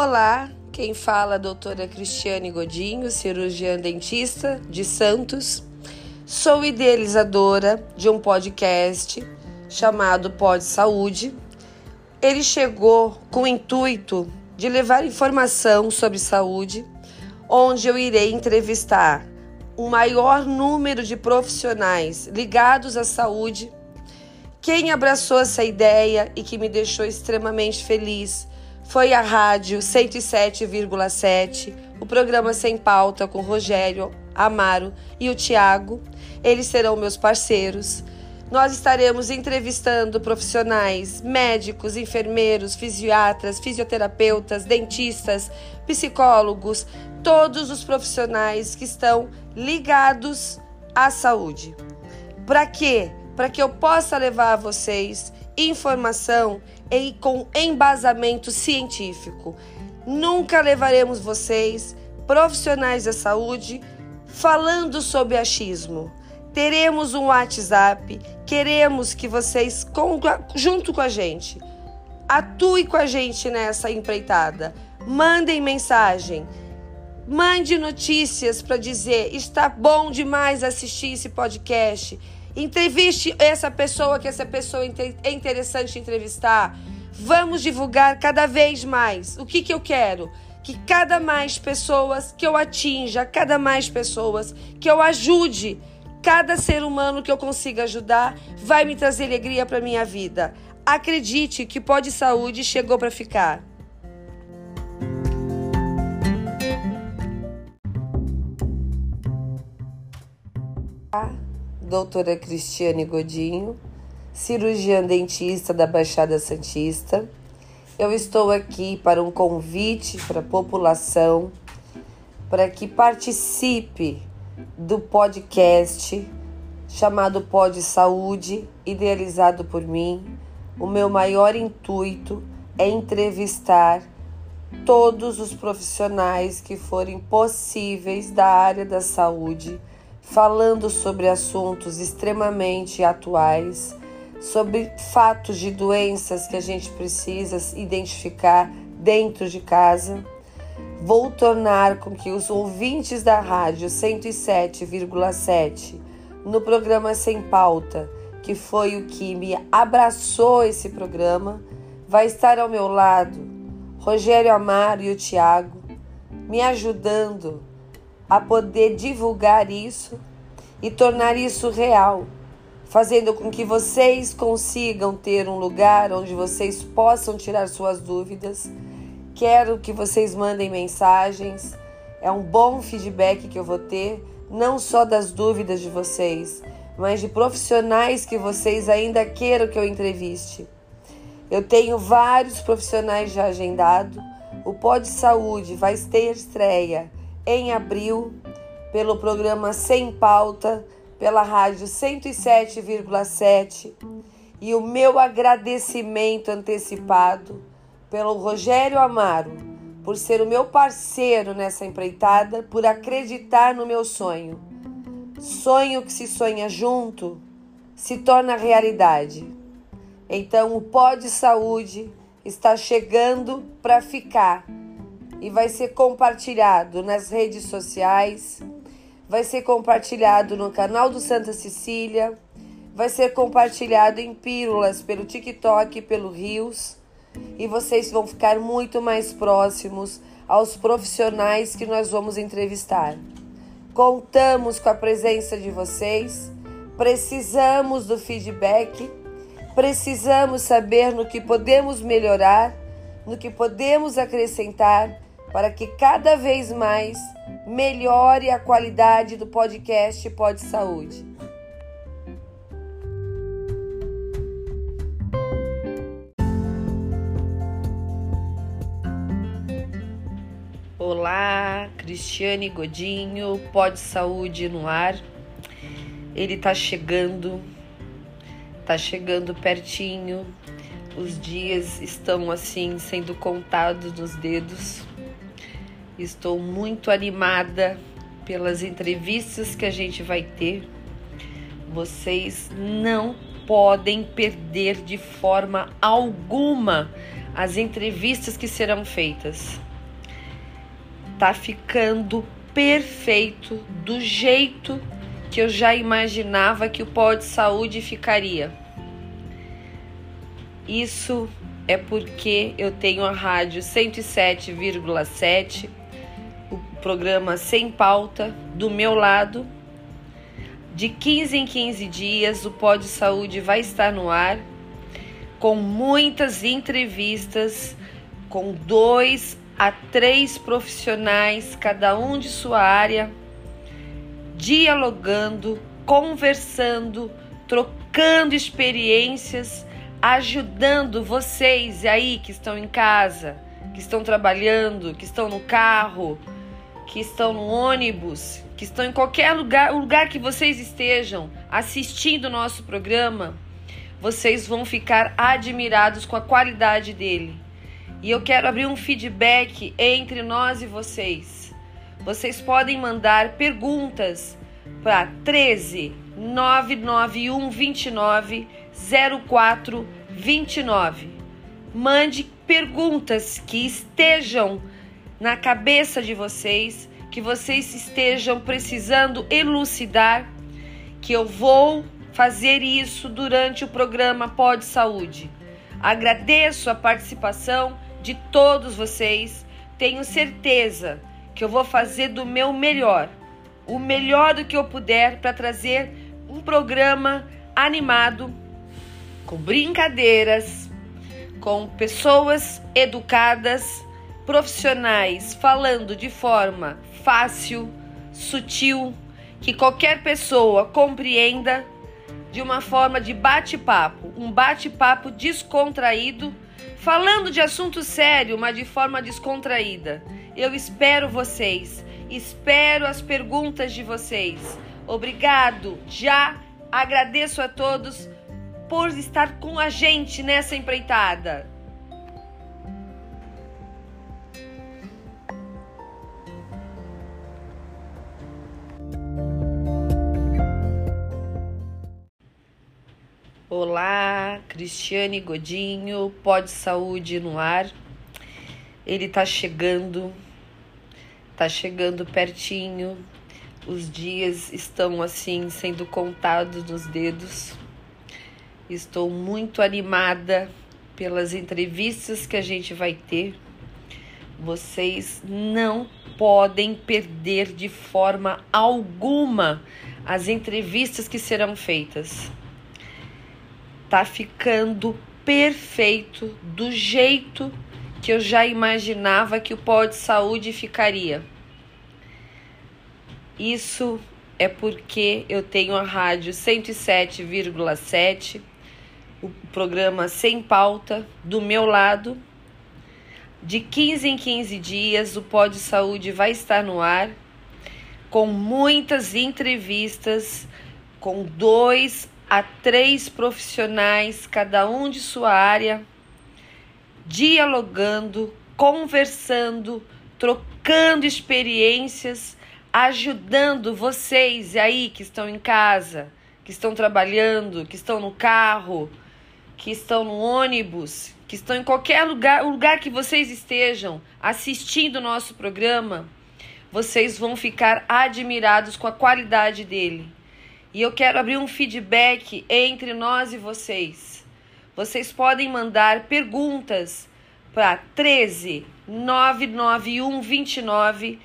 Olá, quem fala é a doutora Cristiane Godinho, cirurgiã dentista de Santos. Sou idealizadora de um podcast chamado Pod Saúde. Ele chegou com o intuito de levar informação sobre saúde, onde eu irei entrevistar o maior número de profissionais ligados à saúde. Quem abraçou essa ideia e que me deixou extremamente feliz foi a rádio 107,7, o programa Sem Pauta com Rogério Amaro e o Tiago. Eles serão meus parceiros. Nós estaremos entrevistando profissionais, médicos, enfermeiros, fisiatras, fisioterapeutas, dentistas, psicólogos, todos os profissionais que estão ligados à saúde. Para quê? Para que eu possa levar a vocês informação e com embasamento científico. Nunca levaremos vocês, profissionais da saúde, falando sobre achismo. Teremos um WhatsApp, queremos que vocês, junto com a gente, atue com a gente nessa empreitada. Mandem mensagem, mande notícias para dizer: está bom demais assistir esse podcast Entreviste essa pessoa que essa pessoa é interessante entrevistar. Vamos divulgar cada vez mais. O que, que eu quero? Que cada mais pessoas que eu atinja, cada mais pessoas que eu ajude, cada ser humano que eu consiga ajudar, vai me trazer alegria para minha vida. Acredite que Pode Saúde chegou para ficar. Doutora Cristiane Godinho, cirurgiã dentista da Baixada Santista. Eu estou aqui para um convite para a população para que participe do podcast chamado Pod Saúde, idealizado por mim. O meu maior intuito é entrevistar todos os profissionais que forem possíveis da área da saúde falando sobre assuntos extremamente atuais, sobre fatos de doenças que a gente precisa identificar dentro de casa. Vou tornar com que os ouvintes da rádio 107,7 no programa Sem Pauta, que foi o que me abraçou esse programa, vai estar ao meu lado Rogério Amaro e o Tiago, me ajudando a poder divulgar isso e tornar isso real, fazendo com que vocês consigam ter um lugar onde vocês possam tirar suas dúvidas. Quero que vocês mandem mensagens. É um bom feedback que eu vou ter, não só das dúvidas de vocês, mas de profissionais que vocês ainda queiram que eu entreviste. Eu tenho vários profissionais já agendado. O Pod Saúde vai ter estreia em abril pelo programa Sem Pauta, pela rádio 107,7 e o meu agradecimento antecipado pelo Rogério Amaro por ser o meu parceiro nessa empreitada, por acreditar no meu sonho. Sonho que se sonha junto se torna realidade. Então o pó de saúde está chegando para ficar e vai ser compartilhado nas redes sociais, vai ser compartilhado no canal do Santa Cecília, vai ser compartilhado em pílulas pelo TikTok pelo Rios, e vocês vão ficar muito mais próximos aos profissionais que nós vamos entrevistar. Contamos com a presença de vocês, precisamos do feedback, precisamos saber no que podemos melhorar, no que podemos acrescentar para que cada vez mais melhore a qualidade do podcast Pod Saúde. Olá, Cristiane Godinho, Pod Saúde no ar. Ele tá chegando, tá chegando pertinho. Os dias estão assim sendo contados nos dedos. Estou muito animada pelas entrevistas que a gente vai ter. Vocês não podem perder de forma alguma as entrevistas que serão feitas. Tá ficando perfeito do jeito que eu já imaginava que o pó de saúde ficaria. Isso é porque eu tenho a rádio 107,7, o programa Sem Pauta, do meu lado. De 15 em 15 dias, o Pó de Saúde vai estar no ar, com muitas entrevistas, com dois a três profissionais, cada um de sua área, dialogando, conversando, trocando experiências ajudando vocês aí que estão em casa, que estão trabalhando, que estão no carro, que estão no ônibus, que estão em qualquer lugar, o lugar que vocês estejam assistindo o nosso programa, vocês vão ficar admirados com a qualidade dele. E eu quero abrir um feedback entre nós e vocês. Vocês podem mandar perguntas para 13 991 29 0429. Mande perguntas que estejam na cabeça de vocês, que vocês estejam precisando elucidar, que eu vou fazer isso durante o programa Pode Saúde. Agradeço a participação de todos vocês. Tenho certeza que eu vou fazer do meu melhor, o melhor do que eu puder para trazer um programa animado com brincadeiras, com pessoas educadas, profissionais, falando de forma fácil, sutil, que qualquer pessoa compreenda de uma forma de bate-papo, um bate-papo descontraído, falando de assunto sério, mas de forma descontraída. Eu espero vocês, espero as perguntas de vocês. Obrigado, já agradeço a todos por estar com a gente nessa empreitada. Olá, Cristiane Godinho, Pode Saúde no ar. Ele tá chegando, tá chegando pertinho. Os dias estão assim sendo contados nos dedos. Estou muito animada pelas entrevistas que a gente vai ter. Vocês não podem perder de forma alguma as entrevistas que serão feitas. Tá ficando perfeito do jeito que eu já imaginava que o pó de saúde ficaria. Isso é porque eu tenho a rádio 107,7 o programa Sem Pauta do meu lado. De 15 em 15 dias, o Pó de Saúde vai estar no ar com muitas entrevistas com dois a três profissionais, cada um de sua área, dialogando, conversando, trocando experiências, ajudando vocês aí que estão em casa, que estão trabalhando, que estão no carro, que estão no ônibus, que estão em qualquer lugar, o lugar que vocês estejam assistindo o nosso programa, vocês vão ficar admirados com a qualidade dele. E eu quero abrir um feedback entre nós e vocês. Vocês podem mandar perguntas para 13 991 29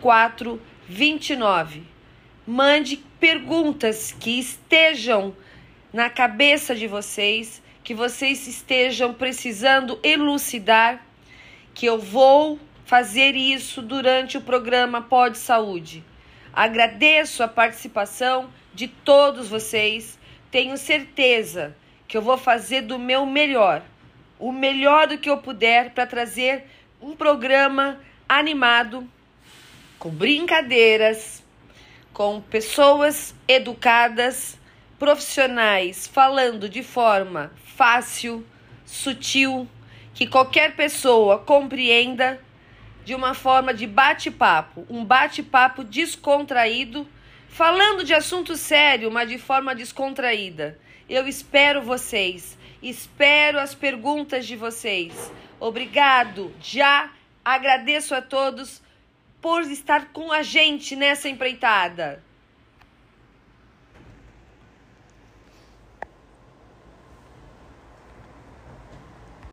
04 29. Mande perguntas que estejam na cabeça de vocês, que vocês estejam precisando elucidar, que eu vou fazer isso durante o programa Pode Saúde. Agradeço a participação de todos vocês. Tenho certeza que eu vou fazer do meu melhor, o melhor do que eu puder para trazer um programa animado, com brincadeiras, com pessoas educadas profissionais falando de forma fácil, sutil, que qualquer pessoa compreenda de uma forma de bate-papo, um bate-papo descontraído, falando de assunto sério, mas de forma descontraída. Eu espero vocês, espero as perguntas de vocês. Obrigado, já agradeço a todos por estar com a gente nessa empreitada.